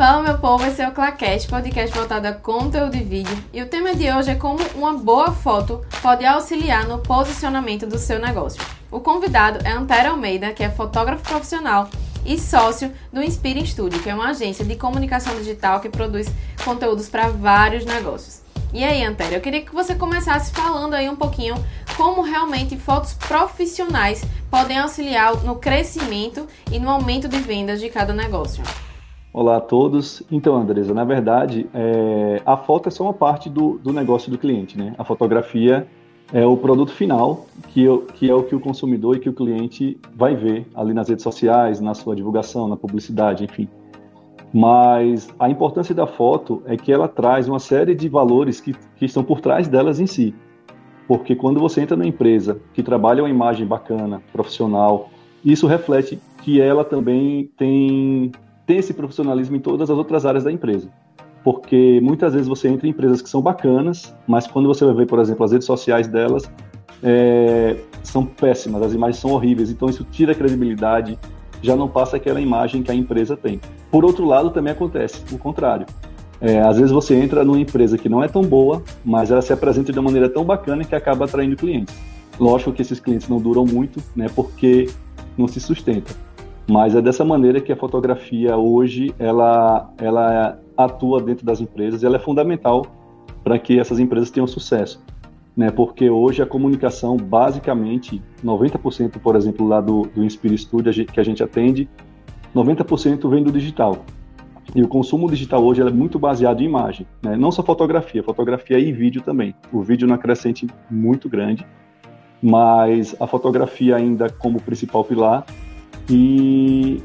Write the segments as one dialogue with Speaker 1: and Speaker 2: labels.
Speaker 1: Fala meu povo, esse é o Claquete, podcast voltado a conteúdo e vídeo. E o tema de hoje é como uma boa foto pode auxiliar no posicionamento do seu negócio. O convidado é Antero Almeida, que é fotógrafo profissional e sócio do Inspire Studio, que é uma agência de comunicação digital que produz conteúdos para vários negócios. E aí, Antero, eu queria que você começasse falando aí um pouquinho como realmente fotos profissionais podem auxiliar no crescimento e no aumento de vendas de cada negócio.
Speaker 2: Olá a todos. Então, Andresa, na verdade, é, a foto é só uma parte do, do negócio do cliente, né? A fotografia é o produto final, que, eu, que é o que o consumidor e que o cliente vai ver ali nas redes sociais, na sua divulgação, na publicidade, enfim. Mas a importância da foto é que ela traz uma série de valores que, que estão por trás delas em si. Porque quando você entra numa empresa que trabalha uma imagem bacana, profissional, isso reflete que ela também tem ter esse profissionalismo em todas as outras áreas da empresa. Porque muitas vezes você entra em empresas que são bacanas, mas quando você vai ver, por exemplo, as redes sociais delas, é, são péssimas, as imagens são horríveis, então isso tira a credibilidade, já não passa aquela imagem que a empresa tem. Por outro lado, também acontece o contrário. É, às vezes você entra numa empresa que não é tão boa, mas ela se apresenta de uma maneira tão bacana que acaba atraindo clientes. Lógico que esses clientes não duram muito, né, porque não se sustenta. Mas é dessa maneira que a fotografia hoje ela, ela atua dentro das empresas e ela é fundamental para que essas empresas tenham sucesso. Né? Porque hoje a comunicação, basicamente, 90%, por exemplo, lá do, do Inspire Studio que a gente atende, 90% vem do digital. E o consumo digital hoje é muito baseado em imagem, né? não só fotografia, fotografia e vídeo também. O vídeo na crescente muito grande, mas a fotografia ainda como principal pilar e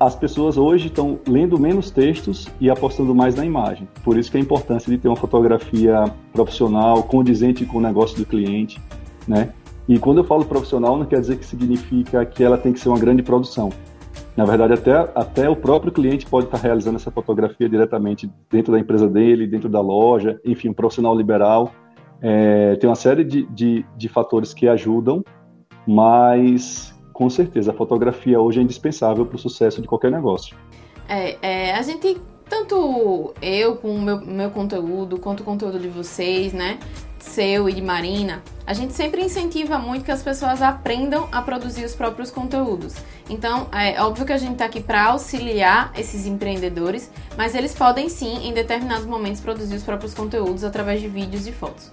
Speaker 2: as pessoas hoje estão lendo menos textos e apostando mais na imagem. Por isso que a importância de ter uma fotografia profissional, condizente com o negócio do cliente, né? E quando eu falo profissional, não quer dizer que significa que ela tem que ser uma grande produção. Na verdade, até, até o próprio cliente pode estar realizando essa fotografia diretamente dentro da empresa dele, dentro da loja, enfim, um profissional liberal. É, tem uma série de, de, de fatores que ajudam, mas com certeza, a fotografia hoje é indispensável para o sucesso de qualquer negócio.
Speaker 1: É, é, a gente, tanto eu com o meu, meu conteúdo, quanto o conteúdo de vocês, né? Seu e de Marina, a gente sempre incentiva muito que as pessoas aprendam a produzir os próprios conteúdos. Então, é óbvio que a gente está aqui para auxiliar esses empreendedores, mas eles podem sim, em determinados momentos, produzir os próprios conteúdos através de vídeos e fotos.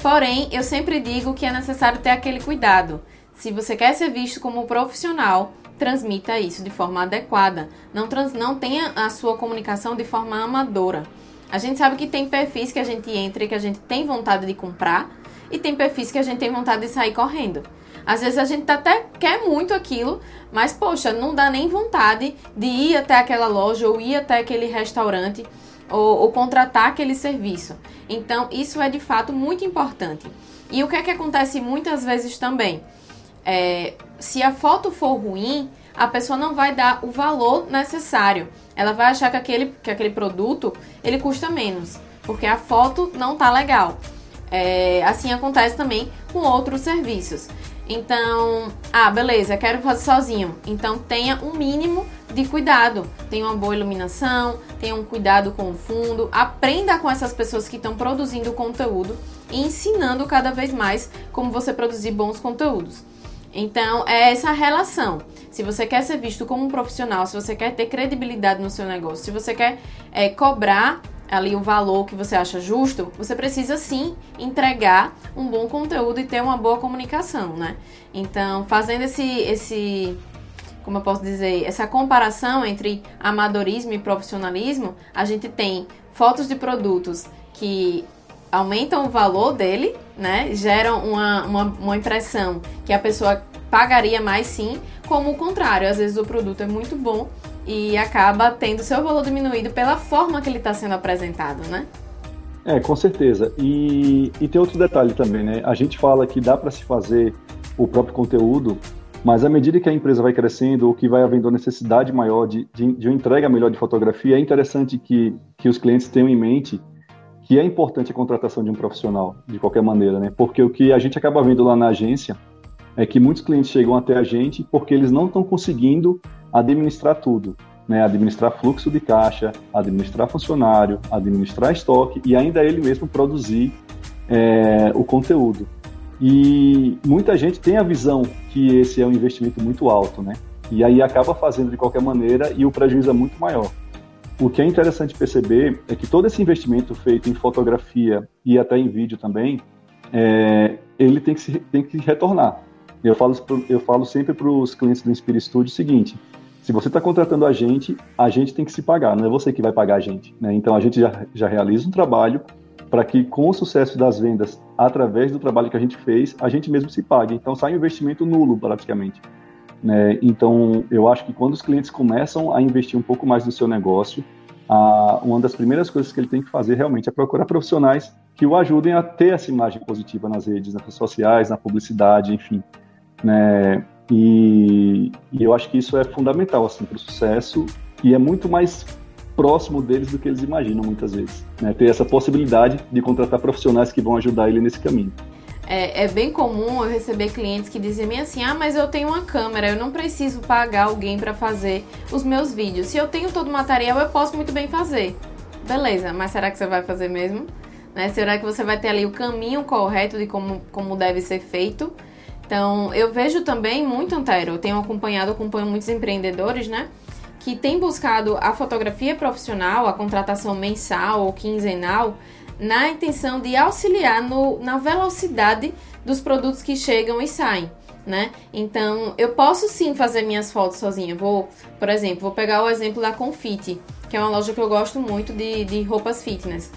Speaker 1: Porém, eu sempre digo que é necessário ter aquele cuidado se você quer ser visto como profissional, transmita isso de forma adequada. Não, trans, não tenha a sua comunicação de forma amadora. A gente sabe que tem perfis que a gente entra e que a gente tem vontade de comprar e tem perfis que a gente tem vontade de sair correndo. Às vezes a gente até quer muito aquilo, mas poxa, não dá nem vontade de ir até aquela loja ou ir até aquele restaurante ou, ou contratar aquele serviço. Então, isso é de fato muito importante. E o que é que acontece muitas vezes também? É, se a foto for ruim, a pessoa não vai dar o valor necessário. Ela vai achar que aquele, que aquele produto ele custa menos, porque a foto não tá legal. É, assim acontece também com outros serviços. Então, ah, beleza, quero fazer sozinho. Então tenha um mínimo de cuidado. Tenha uma boa iluminação, tenha um cuidado com o fundo, aprenda com essas pessoas que estão produzindo conteúdo e ensinando cada vez mais como você produzir bons conteúdos. Então, é essa relação. Se você quer ser visto como um profissional, se você quer ter credibilidade no seu negócio, se você quer é, cobrar ali o valor que você acha justo, você precisa sim entregar um bom conteúdo e ter uma boa comunicação, né? Então, fazendo esse, esse como eu posso dizer, essa comparação entre amadorismo e profissionalismo, a gente tem fotos de produtos que aumentam o valor dele, né? Geram uma, uma, uma impressão que a pessoa pagaria mais sim, como o contrário, às vezes o produto é muito bom e acaba tendo seu valor diminuído pela forma que ele está sendo apresentado, né?
Speaker 2: É, com certeza. E, e tem outro detalhe também, né? A gente fala que dá para se fazer o próprio conteúdo, mas à medida que a empresa vai crescendo ou que vai havendo necessidade maior de, de, de uma entrega melhor de fotografia, é interessante que, que os clientes tenham em mente que é importante a contratação de um profissional, de qualquer maneira, né? Porque o que a gente acaba vendo lá na agência é que muitos clientes chegam até a gente porque eles não estão conseguindo administrar tudo. né, administrar fluxo de caixa, administrar funcionário, administrar estoque e ainda ele mesmo produzir é, o conteúdo. E muita gente tem a visão que esse é um investimento muito alto, né? E aí acaba fazendo de qualquer maneira e o prejuízo é muito maior. O que é interessante perceber é que todo esse investimento feito em fotografia e até em vídeo também, é, ele tem que, se, tem que retornar. Eu falo, eu falo sempre para os clientes do Inspire Studio o seguinte: se você está contratando a gente, a gente tem que se pagar, não é você que vai pagar a gente. Né? Então a gente já, já realiza um trabalho para que com o sucesso das vendas, através do trabalho que a gente fez, a gente mesmo se pague. Então sai um investimento nulo praticamente. Né? Então eu acho que quando os clientes começam a investir um pouco mais no seu negócio, a, uma das primeiras coisas que ele tem que fazer realmente é procurar profissionais que o ajudem a ter essa imagem positiva nas redes, nas redes sociais, na publicidade, enfim. Né? E, e eu acho que isso é fundamental assim, para o sucesso e é muito mais próximo deles do que eles imaginam muitas vezes. Né? Ter essa possibilidade de contratar profissionais que vão ajudar ele nesse caminho.
Speaker 1: É, é, bem comum eu receber clientes que dizem assim: ah, mas eu tenho uma câmera, eu não preciso pagar alguém para fazer os meus vídeos. Se eu tenho todo o material, eu posso muito bem fazer. Beleza, mas será que você vai fazer mesmo? Né? Será que você vai ter ali o caminho correto de como, como deve ser feito? Então, eu vejo também muito, Antero, eu tenho acompanhado, acompanho muitos empreendedores, né? Que têm buscado a fotografia profissional, a contratação mensal ou quinzenal, na intenção de auxiliar no, na velocidade dos produtos que chegam e saem. Né? Então, eu posso sim fazer minhas fotos sozinha. Vou, por exemplo, vou pegar o exemplo da Confit, que é uma loja que eu gosto muito de, de roupas fitness.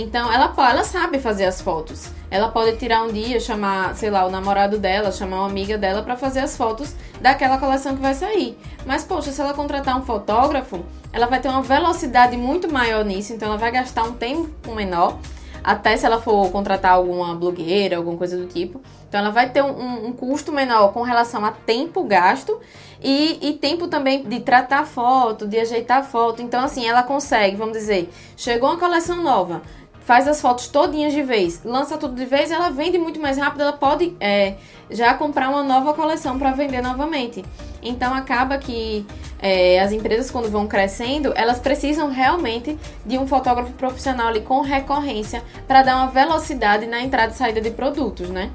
Speaker 1: Então, ela, ela sabe fazer as fotos. Ela pode tirar um dia, chamar, sei lá, o namorado dela, chamar uma amiga dela para fazer as fotos daquela coleção que vai sair. Mas, poxa, se ela contratar um fotógrafo, ela vai ter uma velocidade muito maior nisso, então ela vai gastar um tempo menor. Até se ela for contratar alguma blogueira, alguma coisa do tipo. Então ela vai ter um, um custo menor com relação a tempo gasto e, e, tempo também de tratar foto, de ajeitar foto. Então, assim, ela consegue, vamos dizer, chegou uma coleção nova faz as fotos todinhas de vez, lança tudo de vez, ela vende muito mais rápido, ela pode é, já comprar uma nova coleção para vender novamente. Então acaba que é, as empresas quando vão crescendo, elas precisam realmente de um fotógrafo profissional ali com recorrência para dar uma velocidade na entrada e saída de produtos, né?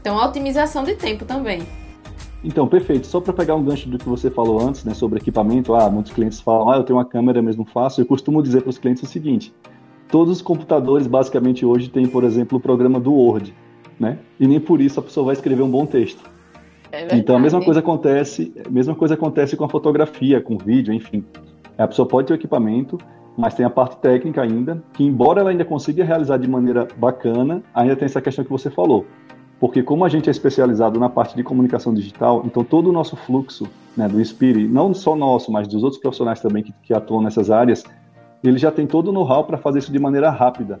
Speaker 1: Então a otimização de tempo também.
Speaker 2: Então, perfeito. Só para pegar um gancho do que você falou antes, né, sobre equipamento, ah, muitos clientes falam, ah, eu tenho uma câmera mesmo fácil. Eu costumo dizer para os clientes o seguinte: todos os computadores basicamente hoje têm, por exemplo, o programa do Word, né? E nem por isso a pessoa vai escrever um bom texto. É então a mesma coisa acontece, mesma coisa acontece com a fotografia, com o vídeo, enfim. A pessoa pode ter o equipamento, mas tem a parte técnica ainda, que embora ela ainda consiga realizar de maneira bacana, ainda tem essa questão que você falou. Porque como a gente é especializado na parte de comunicação digital, então todo o nosso fluxo né, do Inspire, não só nosso, mas dos outros profissionais também que, que atuam nessas áreas, ele já tem todo o know-how para fazer isso de maneira rápida.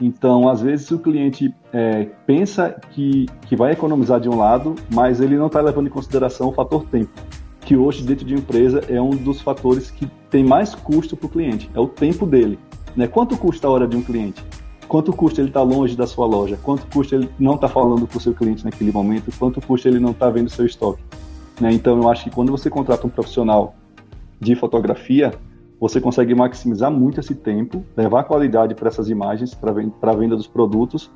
Speaker 2: Então, às vezes, o cliente é, pensa que, que vai economizar de um lado, mas ele não está levando em consideração o fator tempo, que hoje, dentro de empresa, é um dos fatores que tem mais custo para o cliente, é o tempo dele. Né? Quanto custa a hora de um cliente? Quanto custa ele estar tá longe da sua loja? Quanto custa ele não estar tá falando com o seu cliente naquele momento? Quanto custa ele não estar tá vendo seu estoque? Né? Então, eu acho que quando você contrata um profissional de fotografia, você consegue maximizar muito esse tempo, levar qualidade para essas imagens, para a venda dos produtos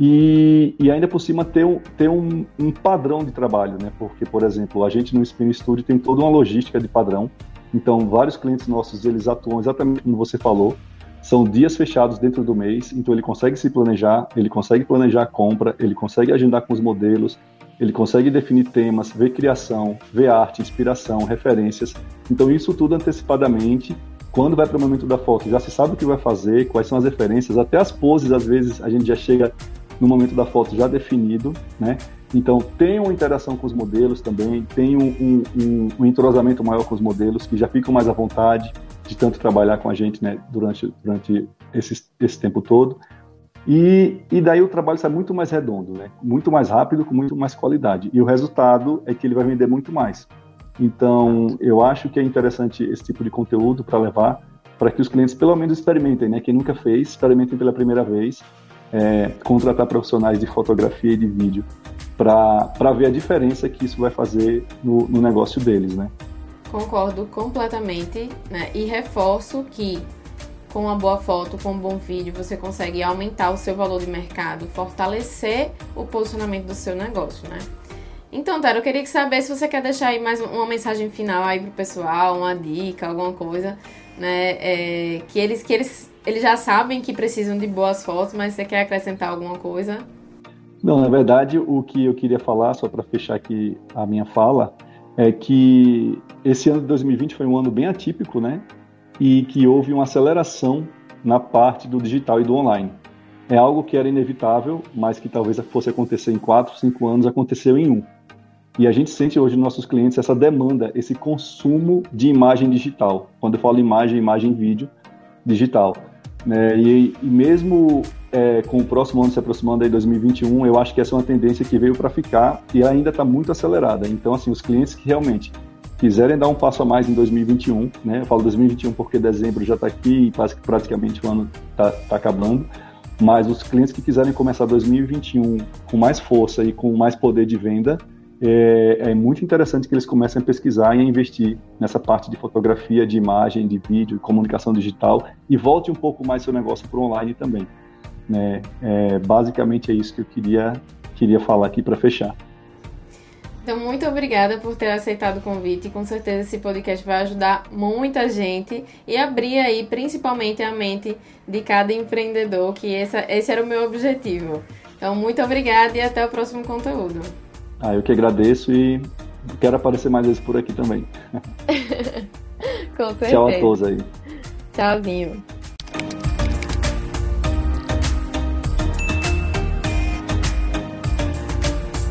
Speaker 2: e, e, ainda por cima ter, um, ter um, um, padrão de trabalho, né? Porque, por exemplo, a gente no Spin Studio tem toda uma logística de padrão. Então, vários clientes nossos, eles atuam exatamente como você falou. São dias fechados dentro do mês, então ele consegue se planejar, ele consegue planejar a compra, ele consegue agendar com os modelos, ele consegue definir temas, ver criação, ver arte, inspiração, referências. Então, isso tudo antecipadamente. Quando vai para o momento da foto, já se sabe o que vai fazer, quais são as referências, até as poses, às vezes, a gente já chega no momento da foto já definido, né? Então, tem uma interação com os modelos também, tem um, um, um, entrosamento maior com os modelos, que já ficam mais à vontade de tanto trabalhar com a gente né, durante, durante esse, esse tempo todo. E, e daí o trabalho sai muito mais redondo, né? muito mais rápido, com muito mais qualidade. E o resultado é que ele vai vender muito mais. Então, eu acho que é interessante esse tipo de conteúdo para levar para que os clientes pelo menos experimentem, né? Quem nunca fez, experimentem pela primeira vez, é, contratar profissionais de fotografia e de vídeo para ver a diferença que isso vai fazer no, no negócio deles, né?
Speaker 1: Concordo completamente, né? E reforço que com uma boa foto, com um bom vídeo, você consegue aumentar o seu valor de mercado, fortalecer o posicionamento do seu negócio, né? Então, Tara, eu queria saber se você quer deixar aí mais uma mensagem final aí pro pessoal, uma dica, alguma coisa, né? É, que eles, que eles, eles já sabem que precisam de boas fotos, mas você quer acrescentar alguma coisa?
Speaker 2: Não, na verdade, o que eu queria falar, só para fechar aqui a minha fala, é que esse ano de 2020 foi um ano bem atípico, né? E que houve uma aceleração na parte do digital e do online. É algo que era inevitável, mas que talvez fosse acontecer em quatro, cinco anos, aconteceu em um. E a gente sente hoje nos nossos clientes essa demanda, esse consumo de imagem digital. Quando eu falo imagem, imagem, vídeo digital. Né? E, e, mesmo é, com o próximo ano se aproximando aí 2021, eu acho que essa é uma tendência que veio para ficar e ainda está muito acelerada. Então, assim, os clientes que realmente quiserem dar um passo a mais em 2021, né? Eu falo 2021 porque dezembro já está aqui e praticamente o ano está tá acabando. Mas os clientes que quiserem começar 2021 com mais força e com mais poder de venda, é, é, muito interessante que eles comecem a pesquisar e a investir nessa parte de fotografia, de imagem, de vídeo, comunicação digital e volte um pouco mais seu negócio para o online também. Né? É, basicamente é isso que eu queria, queria falar aqui para fechar.
Speaker 1: Então, muito obrigada por ter aceitado o convite. Com certeza esse podcast vai ajudar muita gente e abrir aí principalmente a mente de cada empreendedor, que essa, esse era o meu objetivo. Então, muito obrigada e até o próximo conteúdo.
Speaker 2: Ah, eu que agradeço e quero aparecer mais vezes por aqui também.
Speaker 1: Com certeza.
Speaker 2: Tchau a todos aí.
Speaker 1: Tchauzinho.